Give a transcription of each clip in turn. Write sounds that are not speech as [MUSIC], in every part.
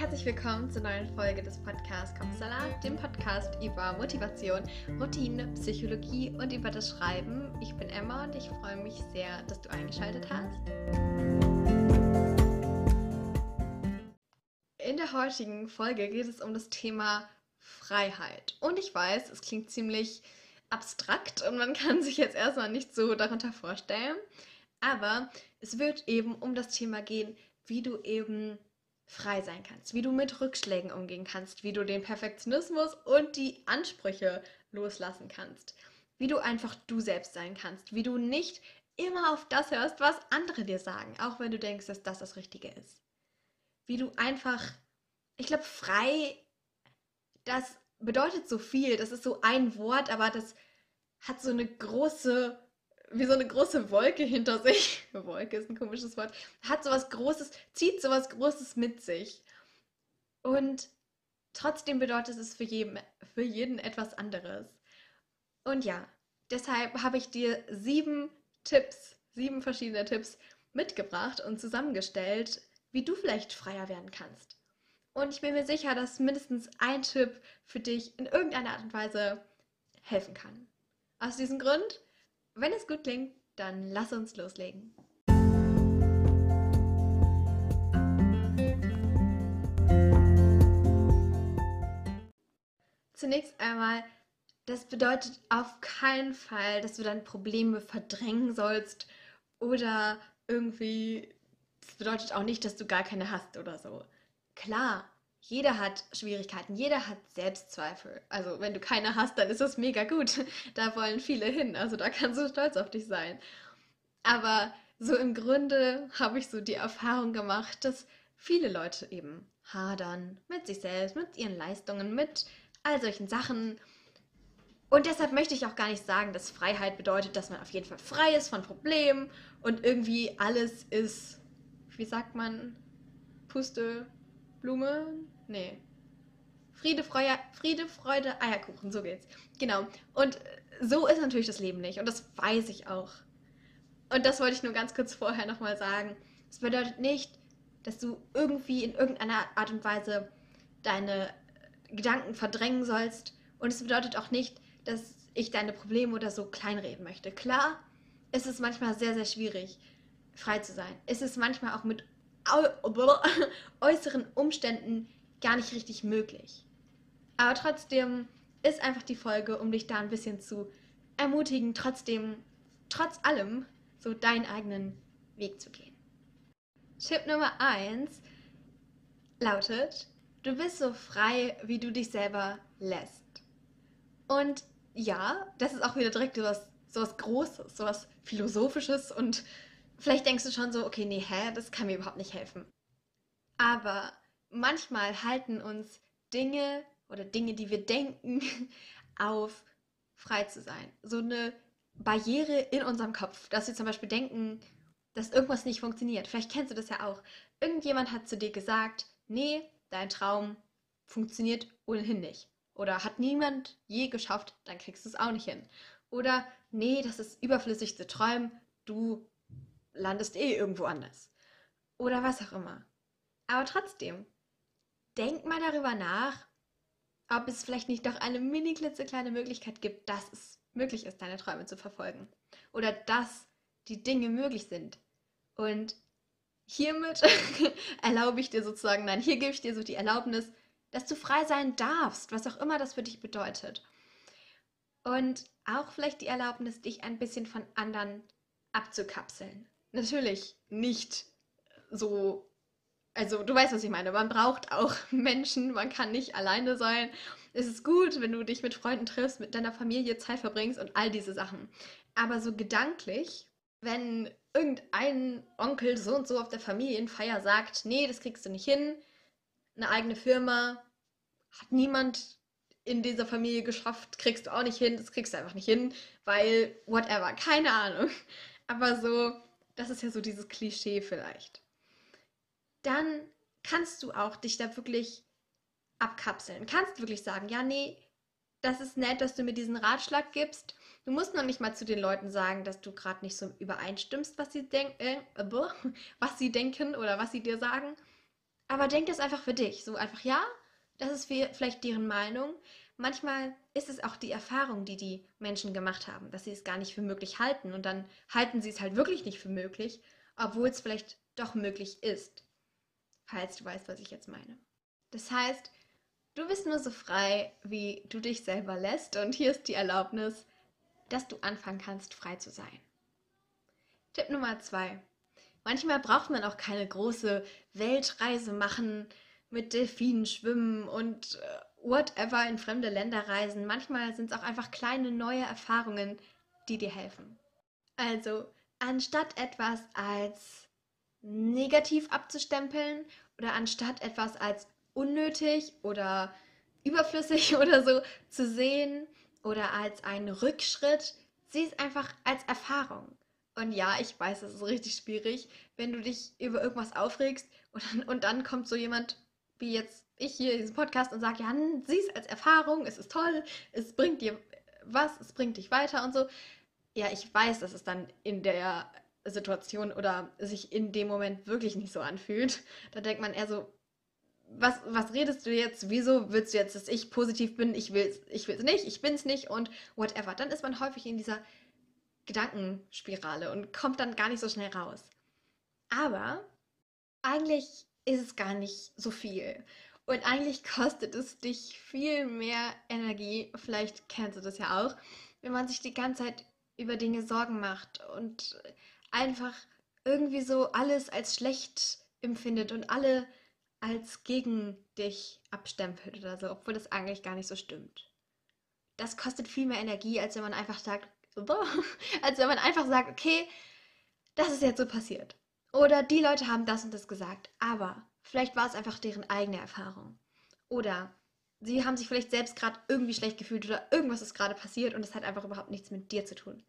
herzlich willkommen zur neuen Folge des Podcasts Kopfsalat, dem Podcast über Motivation, Routine, Psychologie und über das Schreiben. Ich bin Emma und ich freue mich sehr, dass du eingeschaltet hast. In der heutigen Folge geht es um das Thema Freiheit. Und ich weiß, es klingt ziemlich abstrakt und man [LAUGHS] kann sich jetzt erstmal nicht so darunter vorstellen. Aber es wird eben um das Thema gehen, wie du eben frei sein kannst, wie du mit Rückschlägen umgehen kannst, wie du den Perfektionismus und die Ansprüche loslassen kannst, wie du einfach du selbst sein kannst, wie du nicht immer auf das hörst, was andere dir sagen, auch wenn du denkst, dass das das Richtige ist. Wie du einfach, ich glaube, frei, das bedeutet so viel, das ist so ein Wort, aber das hat so eine große wie so eine große Wolke hinter sich. [LAUGHS] Wolke ist ein komisches Wort. Hat sowas Großes, zieht sowas Großes mit sich. Und trotzdem bedeutet es für jeden, für jeden etwas anderes. Und ja, deshalb habe ich dir sieben Tipps, sieben verschiedene Tipps mitgebracht und zusammengestellt, wie du vielleicht freier werden kannst. Und ich bin mir sicher, dass mindestens ein Tipp für dich in irgendeiner Art und Weise helfen kann. Aus diesem Grund wenn es gut klingt, dann lass uns loslegen. Zunächst einmal, das bedeutet auf keinen Fall, dass du deine Probleme verdrängen sollst oder irgendwie, das bedeutet auch nicht, dass du gar keine hast oder so. Klar, jeder hat Schwierigkeiten, jeder hat Selbstzweifel. Also wenn du keine hast, dann ist das mega gut. [LAUGHS] Da wollen viele hin. Also da kannst du stolz auf dich sein. Aber so im Grunde habe ich so die Erfahrung gemacht, dass viele Leute eben hadern mit sich selbst, mit ihren Leistungen, mit all solchen Sachen. Und deshalb möchte ich auch gar nicht sagen, dass Freiheit bedeutet, dass man auf jeden Fall frei ist von Problemen und irgendwie alles ist, wie sagt man, Puste, Blume? Nee. Friede, Freude, Friede, Freude, Eierkuchen, so geht's. Genau. Und so ist natürlich das Leben nicht. Und das weiß ich auch. Und das wollte ich nur ganz kurz vorher nochmal sagen. Es bedeutet nicht, dass du irgendwie in irgendeiner Art und Weise deine Gedanken verdrängen sollst. Und es bedeutet auch nicht, dass ich deine Probleme oder so kleinreden möchte. Klar, ist es manchmal sehr, sehr schwierig, frei zu sein. Es ist manchmal auch mit [LAUGHS] äußeren Umständen gar nicht richtig möglich. Aber trotzdem ist einfach die Folge, um dich da ein bisschen zu ermutigen, trotzdem, trotz allem, so deinen eigenen Weg zu gehen. Tipp Nummer 1 lautet, du bist so frei, wie du dich selber lässt. Und ja, das ist auch wieder direkt so was, Großes, so was Philosophisches und Vielleicht denkst du schon so, okay, nee, hä, das kann mir überhaupt nicht helfen. Aber manchmal halten uns Dinge oder Dinge, die wir denken, [LAUGHS] auf, frei zu sein. So eine Barriere in unserem Kopf, dass wir zum Beispiel denken, dass irgendwas nicht funktioniert. Vielleicht kennst du das ja auch. Irgendjemand hat zu dir gesagt, nee, dein Traum funktioniert ohnehin nicht. Oder hat niemand je geschafft, dann kriegst du es auch nicht hin. Oder nee, das ist überflüssig zu träumen, du landest eh irgendwo anders. Oder was auch immer. Aber trotzdem, denk mal darüber nach, ob es vielleicht nicht doch eine mini klitzekleine Möglichkeit gibt, dass es möglich ist, deine Träume zu verfolgen. Oder dass die Dinge möglich sind. Und hiermit [LAUGHS] erlaube ich dir sozusagen, nein, hier gebe ich dir so die Erlaubnis, dass du frei sein darfst, was auch immer das für dich bedeutet. Und auch vielleicht die Erlaubnis, dich ein bisschen von anderen abzukapseln natürlich nicht so. Also, du weißt, was ich meine. Man braucht auch [LAUGHS] Menschen, man kann nicht alleine sein. Es ist gut, wenn du dich mit Freunden triffst, mit deiner Familie Zeit verbringst und all diese Sachen. Aber so gedanklich, wenn irgendein Onkel so und so auf der Familienfeier sagt, nee, das kriegst du nicht hin, eine eigene Firma hat niemand in dieser Familie geschafft, kriegst du auch nicht hin, das kriegst du einfach nicht hin, weil whatever, keine Ahnung. Aber so, das ist ja so dieses Klischee vielleicht. Dann kannst du auch dich da wirklich abkapseln. Kannst wirklich sagen, ja, nee, das ist nett, dass du mir diesen Ratschlag gibst. Du musst noch nicht mal zu den Leuten sagen, dass du gerade nicht so übereinstimmst, was sie, denk äh, was sie denken oder was sie dir sagen. Aber denk das einfach für dich. So einfach, ja, das ist vielleicht deren Meinung. Manchmal ist es auch die Erfahrung, die die Menschen gemacht haben, dass sie es gar nicht für möglich halten. Und dann halten sie es halt wirklich nicht für möglich, obwohl es vielleicht doch möglich ist. Falls du weißt, was ich jetzt meine. Das heißt, du bist nur so frei, wie du dich selber lässt. Und hier ist die Erlaubnis, dass du anfangen kannst, frei zu sein. Tipp Nummer zwei. Manchmal braucht man auch keine große Weltreise machen, mit Delfinen schwimmen und äh, whatever in fremde Länder reisen. Manchmal sind es auch einfach kleine neue Erfahrungen, die dir helfen. Also, anstatt etwas als negativ abzustempeln oder anstatt etwas als unnötig oder überflüssig [LAUGHS] oder so zu sehen oder als einen Rückschritt, sieh es einfach als Erfahrung. Und ja, ich weiß, es ist richtig schwierig, wenn du dich über irgendwas aufregst und und dann kommt so jemand wie jetzt ich hier in diesem Podcast und sage, ja, sieh es als Erfahrung, es ist toll, es bringt dir was, es bringt dich weiter und so. Ja, ich weiß, dass es dann in der Situation oder sich in dem Moment wirklich nicht so anfühlt. Da denkt man eher so, was, was redest du jetzt? Wieso willst du jetzt, dass ich positiv bin? Ich will es ich will's nicht, ich bin es nicht und whatever. Dann ist man häufig in dieser Gedankenspirale und kommt dann gar nicht so schnell raus. Aber eigentlich ist es gar nicht so viel. Und eigentlich [LAUGHS] kostet es dich viel mehr Energie, vielleicht kennst du das ja auch, wenn man sich die ganze Zeit über Dinge Sorgen macht und einfach irgendwie so alles als schlecht empfindet und alle als gegen dich abstempelt oder so, obwohl das eigentlich gar nicht so stimmt. Das kostet viel mehr Energie, als wenn man einfach sagt, [LAUGHS] als wenn man einfach sagt, okay, das ist jetzt so passiert. Oder die Leute haben das und das gesagt, aber vielleicht war es einfach deren eigene Erfahrung. Oder sie haben sich vielleicht selbst gerade irgendwie schlecht gefühlt oder irgendwas ist gerade passiert und es hat einfach überhaupt nichts mit dir zu tun.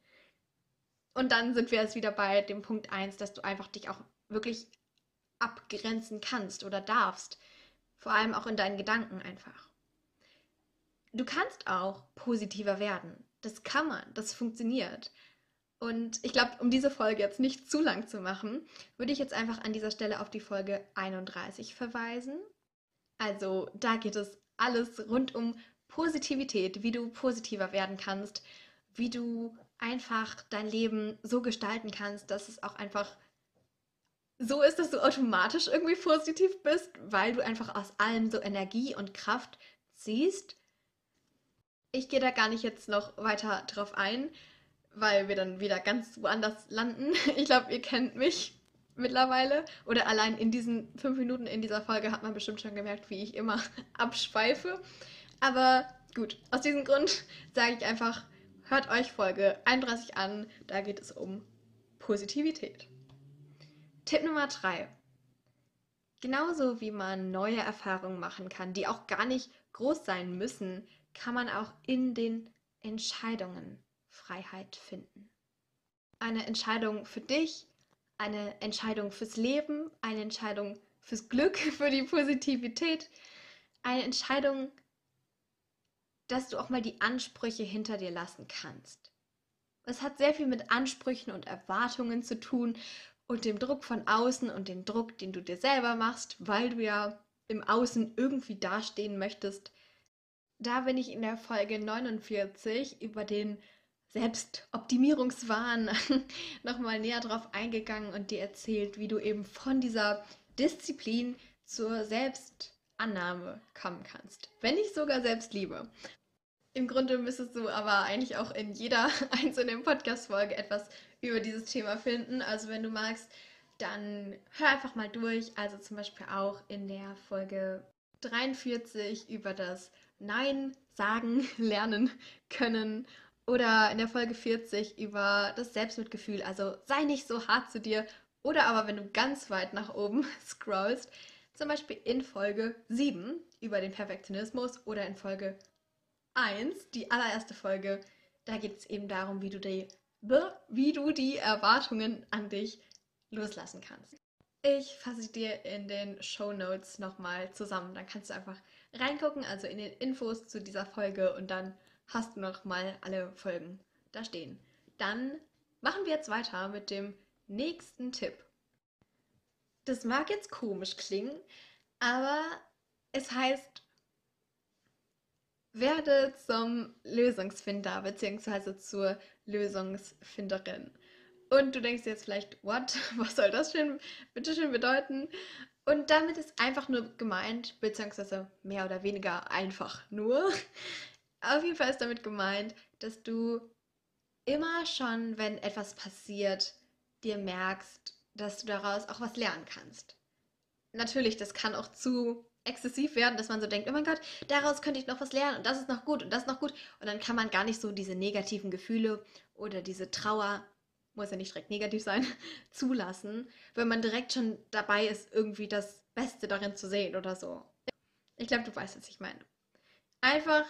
Und dann sind wir jetzt wieder bei dem Punkt 1, dass du einfach dich auch wirklich abgrenzen kannst oder darfst. Vor allem auch in deinen Gedanken einfach. Du kannst auch positiver werden. Das kann man, das funktioniert. Und ich glaube, um diese Folge jetzt nicht zu lang zu machen, würde ich jetzt einfach an dieser Stelle auf die Folge 31 verweisen. Also da geht es alles rund um Positivität, wie du positiver werden kannst, wie du einfach dein Leben so gestalten kannst, dass es auch einfach so ist, dass du automatisch irgendwie positiv bist, weil du einfach aus allem so Energie und Kraft ziehst. Ich gehe da gar nicht jetzt noch weiter drauf ein weil wir dann wieder ganz woanders landen. [LAUGHS] Ich glaube, ihr kennt mich mittlerweile. Oder allein in diesen fünf Minuten in dieser Folge hat man bestimmt schon gemerkt, wie ich immer [LAUGHS] abschweife. Aber gut, aus diesem Grund [LAUGHS] sage ich einfach, hört euch Folge 31 an. Da geht es um Positivität. Tipp Nummer 3. Genauso wie man neue Erfahrungen machen kann, die auch gar nicht groß sein müssen, kann man auch in den Entscheidungen Freiheit finden. Eine Entscheidung für dich, eine Entscheidung fürs Leben, eine Entscheidung fürs Glück, [LAUGHS] für die Positivität, eine Entscheidung, dass du auch mal die Ansprüche hinter dir lassen kannst. Es hat sehr viel mit Ansprüchen und Erwartungen zu tun und dem Druck von außen und dem Druck, den du dir selber machst, weil du ja im Außen irgendwie dastehen möchtest. Da bin ich in der Folge 49 über den Selbstoptimierungswahn [LAUGHS] nochmal näher drauf eingegangen und dir erzählt, wie du eben von dieser Disziplin zur Selbstannahme kommen kannst. Wenn nicht sogar Selbstliebe. Im Grunde müsstest du aber eigentlich auch in jeder [LAUGHS] einzelnen Podcast-Folge etwas über dieses Thema finden. Also wenn du magst, dann hör einfach mal durch. Also zum Beispiel auch in der Folge 43 über das Nein sagen [LAUGHS] lernen können oder in der Folge 40 über das Selbstmitgefühl. Also sei nicht so hart zu dir. Oder aber wenn du ganz weit nach oben [LAUGHS] scrollst, zum Beispiel in Folge 7 über den Perfektionismus oder in Folge 1, die allererste Folge, da geht es eben darum, wie du, die, wie du die Erwartungen an dich loslassen kannst. Ich fasse dir in den Show Notes nochmal zusammen. Dann kannst du einfach reingucken, also in den Infos zu dieser Folge und dann hast du noch mal alle Folgen da stehen. Dann machen wir jetzt weiter mit dem nächsten Tipp. Das mag jetzt komisch klingen, Aber es heißt, werde zum Lösungsfinder bzw. zur Lösungsfinderin. Und du denkst jetzt vielleicht, what? [LAUGHS] Was soll das denn bitte schön bedeuten? Und damit ist einfach nur gemeint, beziehungsweise mehr oder weniger einfach nur. Auf jeden Fall ist damit gemeint, dass du immer schon, wenn etwas passiert, dir merkst, dass du daraus auch was lernen kannst. Natürlich, das kann auch zu exzessiv werden, dass man so denkt, oh mein Gott, daraus könnte ich noch was lernen und das ist noch gut und das ist noch gut. Und dann kann man gar nicht so diese negativen Gefühle oder diese Trauer muss ja nicht direkt negativ sein, [LAUGHS] zulassen, wenn man direkt schon dabei ist, irgendwie das Beste darin zu sehen oder so. Ich glaube, du weißt, was ich meine. Einfach,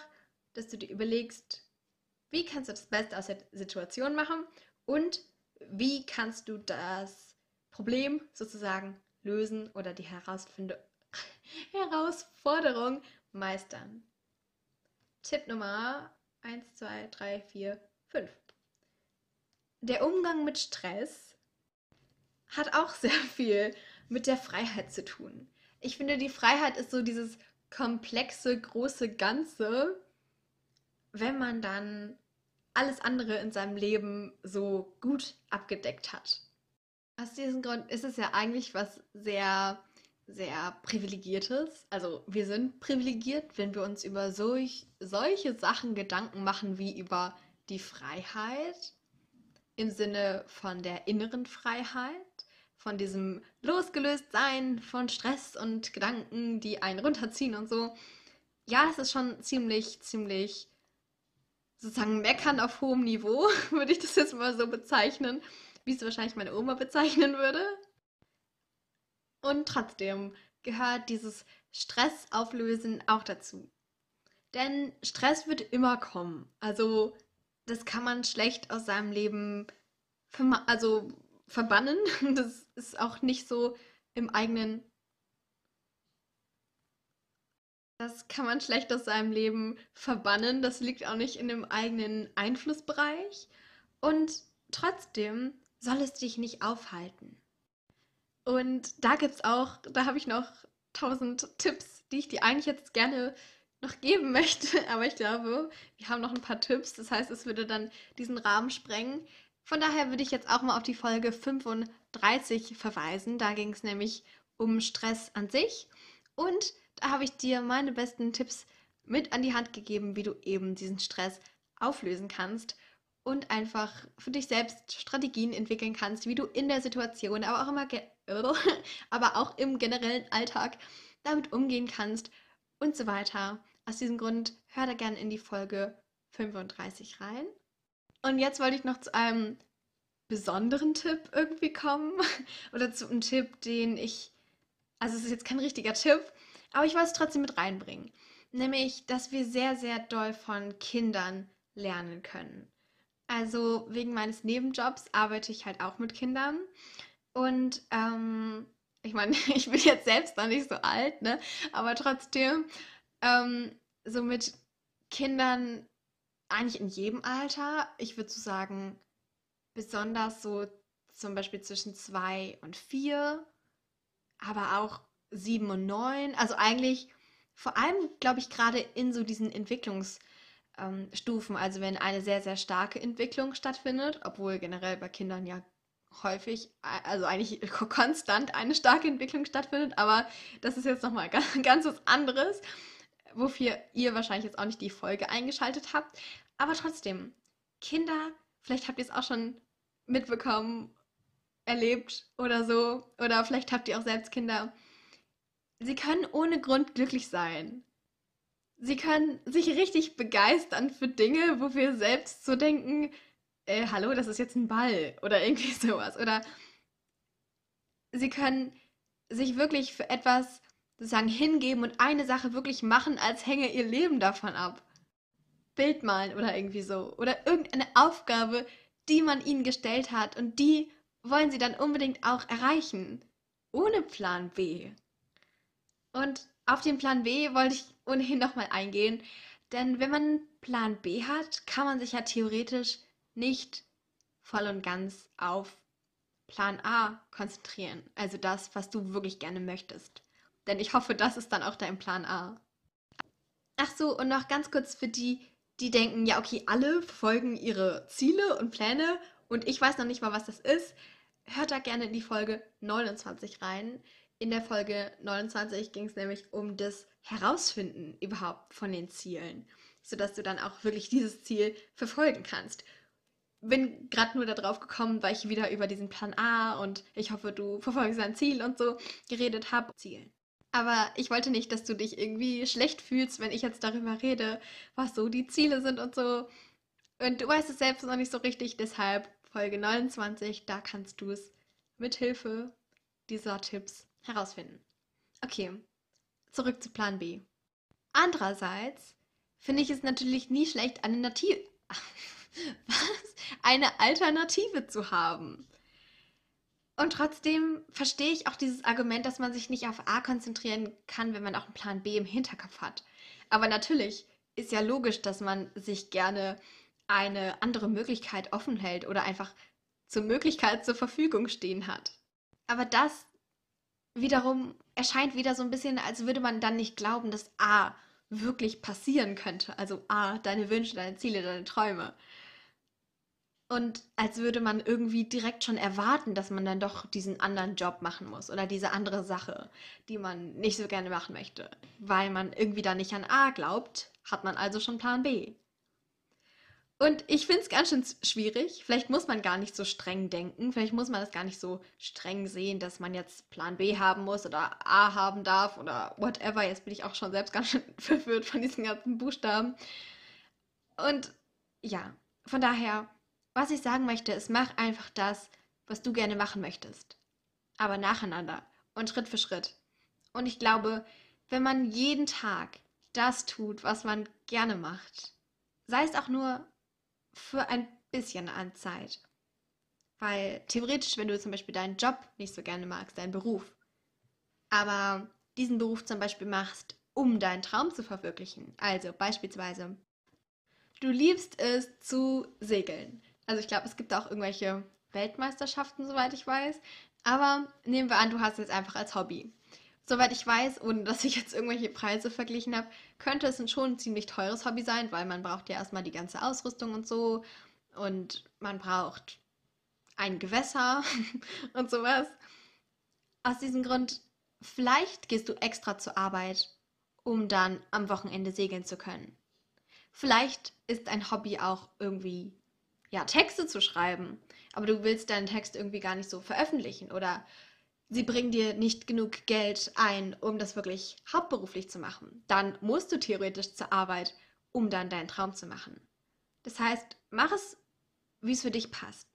dass du dir überlegst, wie kannst du das Beste aus der Situation machen und wie kannst du das Problem sozusagen lösen oder die [LAUGHS] Herausforderung meistern. Tipp Nummer 1, 2, 3, 4, 5 der Umgang mit Stress hat auch sehr viel mit der Freiheit zu tun. Ich finde, die Freiheit ist so dieses komplexe, große Ganze, wenn man dann alles andere in seinem Leben so gut abgedeckt hat. Aus diesem Grund ist es ja eigentlich was sehr, sehr privilegiertes. Also wir sind privilegiert, wenn wir uns über solch, solche Sachen Gedanken machen wie über die Freiheit im Sinne von der inneren Freiheit, von diesem Losgelöstsein von Stress und Gedanken, die einen runterziehen und so. Ja, es ist schon ziemlich, ziemlich sozusagen meckern auf hohem Niveau, [LAUGHS] würde ich das jetzt mal so bezeichnen, wie es wahrscheinlich meine Oma bezeichnen würde. Und trotzdem gehört dieses Stressauflösen auch dazu. Denn Stress wird immer kommen. Also das kann man schlecht aus seinem Leben also verbannen. [LAUGHS] Das ist auch nicht so im eigenen. Das kann man schlecht aus seinem Leben verbannen. Das liegt auch nicht in dem eigenen Einflussbereich. Und trotzdem soll es dich nicht aufhalten. Und da gibt es auch, da habe ich noch tausend Tipps, die ich dir eigentlich jetzt gerne noch geben [LAUGHS] möchte. Aber ich glaube, wir haben noch ein paar Tipps. Das heißt, es würde dann diesen Rahmen sprengen. Von daher würde ich jetzt auch mal auf die Folge 35 verweisen. Da ging es nämlich um Stress an sich. Und habe ich dir meine besten Tipps mit an die Hand gegeben, wie du eben diesen Stress auflösen kannst und einfach für dich selbst Strategien entwickeln kannst, wie du in der Situation, aber auch immer [LAUGHS] aber auch im generellen Alltag damit umgehen kannst und so weiter. Aus diesem Grund hör da gerne in die Folge 35 rein. Und jetzt wollte ich noch zu einem besonderen Tipp irgendwie kommen. [LAUGHS] Oder zu einem Tipp, den ich. Also, es ist jetzt kein richtiger Tipp, aber ich wollte es trotzdem mit reinbringen. Nämlich, dass wir sehr, sehr doll von Kindern lernen können. Also, wegen meines Nebenjobs arbeite ich halt auch mit Kindern. Und ähm, ich meine, [LAUGHS] ich bin jetzt selbst noch nicht so alt, ne? Aber trotzdem ähm, so mit Kindern eigentlich in jedem Alter. Ich würde so sagen, besonders so zum Beispiel zwischen zwei und vier, aber auch sieben und neun. Also eigentlich vor allem, glaube ich, gerade in so diesen Entwicklungsstufen. Ähm, also wenn eine sehr, sehr starke Entwicklung stattfindet, obwohl generell bei Kindern ja häufig, also eigentlich konstant eine starke Entwicklung stattfindet, aber das ist jetzt nochmal [LAUGHS] ganz, ganz was anderes wofür ihr wahrscheinlich jetzt auch nicht die Folge eingeschaltet habt. Aber trotzdem, Kinder, vielleicht habt ihr es auch schon mitbekommen, erlebt oder so. Oder vielleicht habt ihr auch selbst Kinder. Sie können ohne Grund glücklich sein. Sie können sich richtig begeistern für Dinge, wo wir selbst so denken, äh, hallo, das ist jetzt ein Ball oder irgendwie [LAUGHS] sowas. Oder sie können sich wirklich für etwas sozusagen hingeben und eine Sache wirklich machen, als hänge ihr Leben davon ab. Bild malen oder irgendwie so. Oder irgendeine Aufgabe, die man ihnen gestellt hat und die wollen sie dann unbedingt auch erreichen. Ohne Plan B. Und auf den Plan B wollte ich ohnehin nochmal eingehen. Denn wenn man Plan B hat, kann man sich ja theoretisch nicht voll und ganz auf Plan A konzentrieren. Also das, was du wirklich gerne möchtest. Denn ich hoffe, das ist dann auch dein Plan A. Ach so, und noch ganz kurz für die, die denken, ja, okay, alle verfolgen ihre Ziele und Pläne und ich weiß noch nicht mal, was das ist. Hört da gerne in die Folge 29 rein. In der Folge 29 ging es nämlich um das Herausfinden überhaupt von den Zielen, sodass du dann auch wirklich dieses Ziel verfolgen kannst. Bin gerade nur darauf gekommen, weil ich wieder über diesen Plan A und ich hoffe, du verfolgst dein Ziel und so geredet habe. Zielen. Aber ich wollte nicht, dass du dich irgendwie schlecht fühlst, wenn ich jetzt darüber rede, was so die Ziele sind und so. Und du weißt es selbst noch nicht so richtig, deshalb Folge 29, da kannst du es mit Hilfe dieser Tipps herausfinden. Okay, zurück zu Plan B. Andererseits finde ich es natürlich nie schlecht, eine, Nativ [LAUGHS] Was? eine Alternative zu haben. Und trotzdem verstehe ich auch dieses Argument, dass man sich nicht auf A konzentrieren kann, wenn man auch einen Plan B im Hinterkopf hat. Aber natürlich ist ja logisch, dass man sich gerne eine andere Möglichkeit offen hält oder einfach zur Möglichkeit zur Verfügung stehen hat. Aber das wiederum erscheint wieder so ein bisschen, als würde man dann nicht glauben, dass A wirklich passieren könnte. Also A, deine Wünsche, deine Ziele, deine Träume. Und als würde man irgendwie direkt schon erwarten, dass man dann doch diesen anderen Job machen muss oder diese andere Sache, die man nicht so gerne machen möchte. Weil man irgendwie da nicht an A glaubt, hat man also schon Plan B. Und ich finde es ganz schön schwierig. Vielleicht muss man gar nicht so streng denken. Vielleicht muss man das gar nicht so streng sehen, dass man jetzt Plan B haben muss oder A haben darf oder whatever. Jetzt bin ich auch schon selbst ganz schön [LAUGHS] verwirrt von diesen ganzen Buchstaben. Und ja, von daher, was ich sagen möchte, ist, mach einfach das, was du gerne machen möchtest. Aber nacheinander und Schritt für Schritt. Und ich glaube, wenn man jeden Tag das tut, was man gerne macht, sei es auch nur für ein bisschen an Zeit. Weil theoretisch, wenn du zum Beispiel deinen Job nicht so gerne magst, deinen Beruf, aber diesen Beruf zum Beispiel machst, um deinen Traum zu verwirklichen, also beispielsweise, du liebst es zu segeln. Also ich glaube, es gibt auch irgendwelche Weltmeisterschaften, soweit ich weiß. Aber nehmen wir an, du hast es einfach als Hobby. Soweit ich weiß, ohne dass ich jetzt irgendwelche Preise verglichen habe, könnte es schon ein ziemlich teures Hobby sein, weil man braucht ja erstmal die ganze Ausrüstung und so und man braucht ein Gewässer [LAUGHS] und sowas. Aus diesem Grund, vielleicht gehst du extra zur Arbeit, um dann am Wochenende segeln zu können. Vielleicht ist ein Hobby auch irgendwie, ja, Texte zu schreiben, aber du willst deinen Text irgendwie gar nicht so veröffentlichen oder sie bringen dir nicht genug Geld ein, um das wirklich hauptberuflich zu machen. Dann musst du theoretisch zur Arbeit, um dann deinen Traum zu machen. Das heißt, mach es, wie es für dich passt.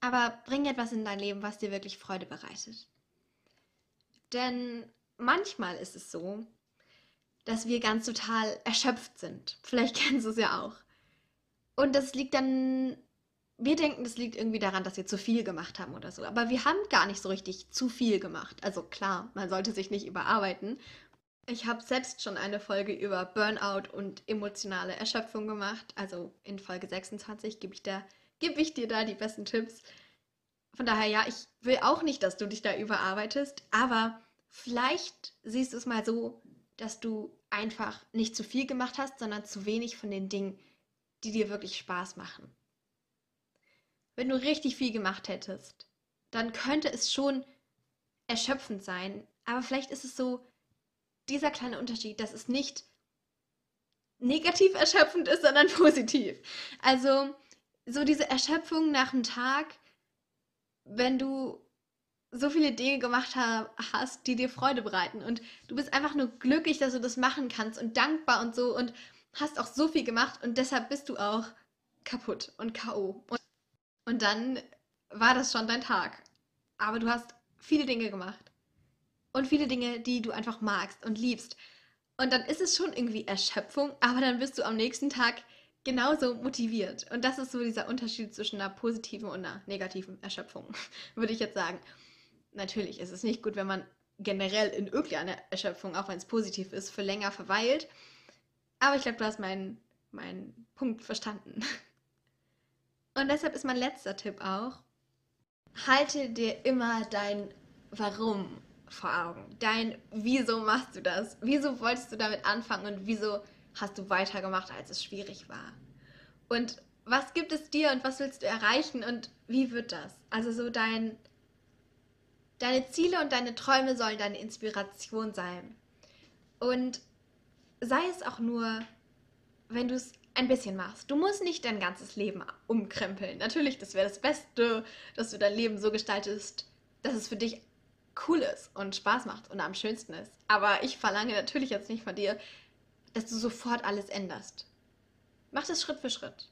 Aber bring etwas in dein Leben, was dir wirklich Freude bereitet. Denn manchmal ist es so, dass wir ganz total erschöpft sind. Vielleicht [LAUGHS] kennst du es ja auch. Und das liegt dann wir denken, das liegt irgendwie daran, dass wir zu viel gemacht haben oder so. Aber wir haben gar nicht so richtig zu viel gemacht. Also klar, man sollte sich nicht überarbeiten. Ich habe selbst schon eine Folge über Burnout und emotionale Erschöpfung gemacht. Also in Folge 26 gebe ich, geb ich dir da die besten Tipps. Von daher, ja, ich will auch nicht, dass du dich da überarbeitest. Aber vielleicht siehst du es mal so, dass du einfach nicht zu viel gemacht hast, sondern zu wenig von den Dingen, die dir wirklich Spaß machen wenn du richtig viel gemacht hättest, dann könnte es schon erschöpfend sein. Aber vielleicht ist es so dieser kleine Unterschied, dass es nicht negativ [LAUGHS] erschöpfend ist, sondern [LAUGHS] positiv. Also so diese Erschöpfung nach dem Tag, wenn du so viele Dinge gemacht hast, die dir Freude bereiten und du bist einfach nur glücklich, dass du das machen kannst und dankbar und so und hast auch so viel gemacht und deshalb bist du auch kaputt und KO. Und und dann war das schon dein Tag. Aber du hast viele Dinge gemacht. Und viele Dinge, die du einfach magst und liebst. Und dann ist es schon irgendwie Erschöpfung, aber dann bist du am nächsten Tag genauso motiviert. Und das ist so dieser Unterschied zwischen einer positiven und einer negativen Erschöpfung, [LAUGHS] würde ich jetzt sagen. Natürlich ist es nicht gut, wenn man generell in irgendeiner Erschöpfung, auch wenn es positiv ist, für länger verweilt. Aber ich glaube, du hast meinen, meinen Punkt verstanden. [LAUGHS] Und deshalb ist mein letzter Tipp auch, halte dir immer dein Warum vor Augen. Dein Wieso machst du das? Wieso wolltest du damit anfangen und wieso hast du weitergemacht, als es schwierig war? Und was gibt es dir und was willst du erreichen und wie wird das? Also so dein deine Ziele und deine Träume sollen deine Inspiration sein. Und sei es auch nur, wenn du es ein bisschen machst. Du musst nicht dein ganzes Leben umkrempeln. Natürlich, das wäre das Beste, dass du dein Leben so gestaltest, dass es für dich cool ist und Spaß macht und am schönsten ist. Aber ich verlange natürlich jetzt nicht von dir, dass du sofort alles änderst. Mach das Schritt für Schritt.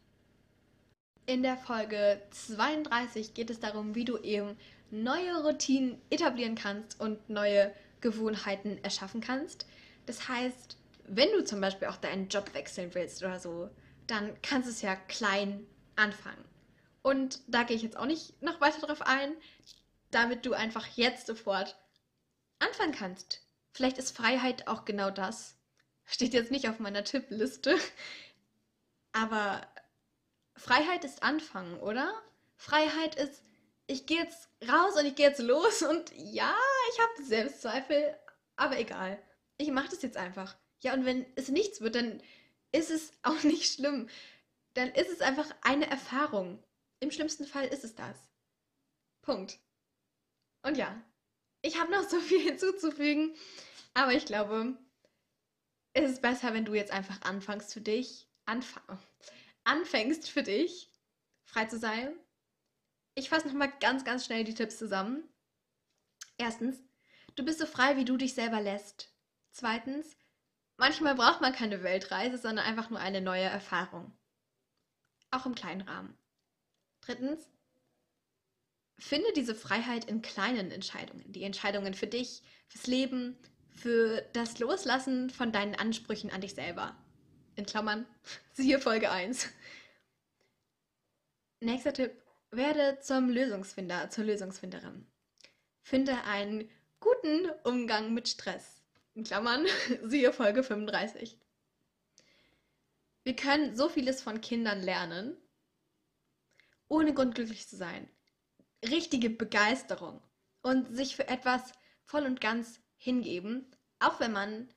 In der Folge 32 geht es darum, wie du eben neue Routinen etablieren kannst und neue Gewohnheiten erschaffen kannst. Das heißt, wenn du zum Beispiel auch deinen Job wechseln willst oder so, dann kannst du es ja klein anfangen. Und da gehe ich jetzt auch nicht noch weiter drauf ein, damit du einfach jetzt sofort anfangen kannst. Vielleicht ist Freiheit auch genau das. Steht jetzt nicht auf meiner Tippliste. [LAUGHS] Aber Freiheit ist Anfangen, oder? Freiheit ist, ich gehe jetzt raus und ich gehe jetzt los und ja, ich habe Selbstzweifel, aber egal. Ich mache das jetzt einfach. Ja, und wenn es nichts wird, dann ist es [LAUGHS] auch nicht schlimm. Dann ist es einfach eine Erfahrung. Im schlimmsten Fall ist es das. Punkt. Und ja, ich habe noch [LAUGHS] so viel hinzuzufügen, aber ich glaube, es ist besser, wenn du jetzt einfach anfängst für dich, anfang, [LAUGHS] anfängst für dich, frei zu sein. Ich fasse nochmal ganz, ganz schnell die Tipps zusammen. Erstens, du bist so frei, wie du dich selber lässt. Zweitens, Manchmal braucht man keine Weltreise, sondern einfach nur eine neue Erfahrung. Auch im kleinen Rahmen. Drittens, finde diese Freiheit in kleinen Entscheidungen. Die Entscheidungen für dich, fürs Leben, für das Loslassen von deinen Ansprüchen an dich selber. In Klammern, [LAUGHS] siehe Folge 1. Nächster Tipp, werde zum Lösungsfinder, zur Lösungsfinderin. Finde einen guten Umgang mit Stress in Klammern, [LAUGHS] siehe Folge 35. Wir können so vieles von Kindern lernen, ohne Grund glücklich zu sein. Richtige Begeisterung und sich für etwas voll und ganz hingeben, auch wenn man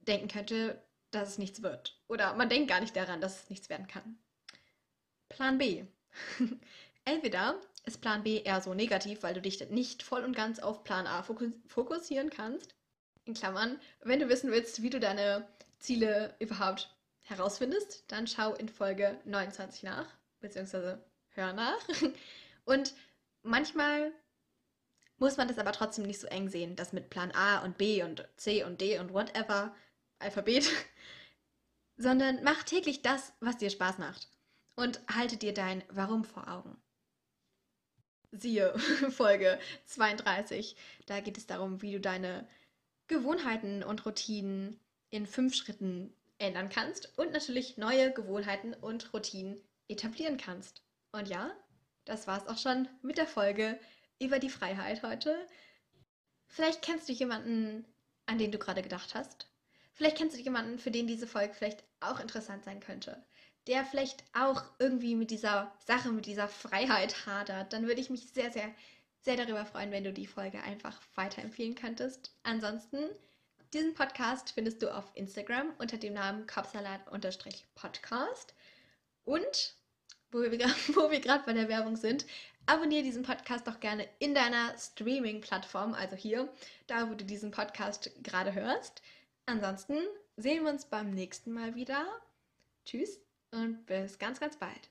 denken könnte, dass es nichts wird. Oder man denkt gar nicht daran, dass es nichts werden kann. Plan B. [LAUGHS] Entweder ist Plan B eher so negativ, weil du dich nicht voll und ganz auf Plan A fokussieren kannst in Klammern, wenn du wissen willst, wie du deine Ziele überhaupt herausfindest, dann schau in Folge 29 nach, beziehungsweise hör nach. [LAUGHS] Und manchmal muss man das aber trotzdem nicht so eng sehen, das mit Plan A und B und C und D und whatever, Alphabet, [LAUGHS] sondern mach täglich das, was dir Spaß macht und halte dir dein Warum vor Augen. Siehe [LAUGHS] Folge 32, da geht es darum, wie du deine Gewohnheiten und Routinen in fünf Schritten ändern kannst und natürlich neue Gewohnheiten und Routinen etablieren kannst. Und ja, das war's auch schon mit der Folge über die Freiheit heute. Vielleicht kennst du jemanden, an den du gerade gedacht hast. Vielleicht kennst du jemanden, für den diese Folge vielleicht auch interessant sein könnte. Der vielleicht auch irgendwie mit dieser Sache, mit dieser Freiheit hadert. Dann würde ich mich sehr, sehr sehr darüber freuen, wenn du die Folge einfach weiterempfehlen könntest. Ansonsten, diesen Podcast findest du auf Instagram unter dem Namen Kopfsalat-Podcast. Und, wo wir, [LAUGHS] wir gerade bei der Werbung sind, abonniere diesen Podcast doch gerne in deiner Streaming-Plattform, also hier, da wo du diesen Podcast gerade hörst. Ansonsten sehen wir uns beim nächsten Mal wieder. Tschüss und bis ganz, ganz bald.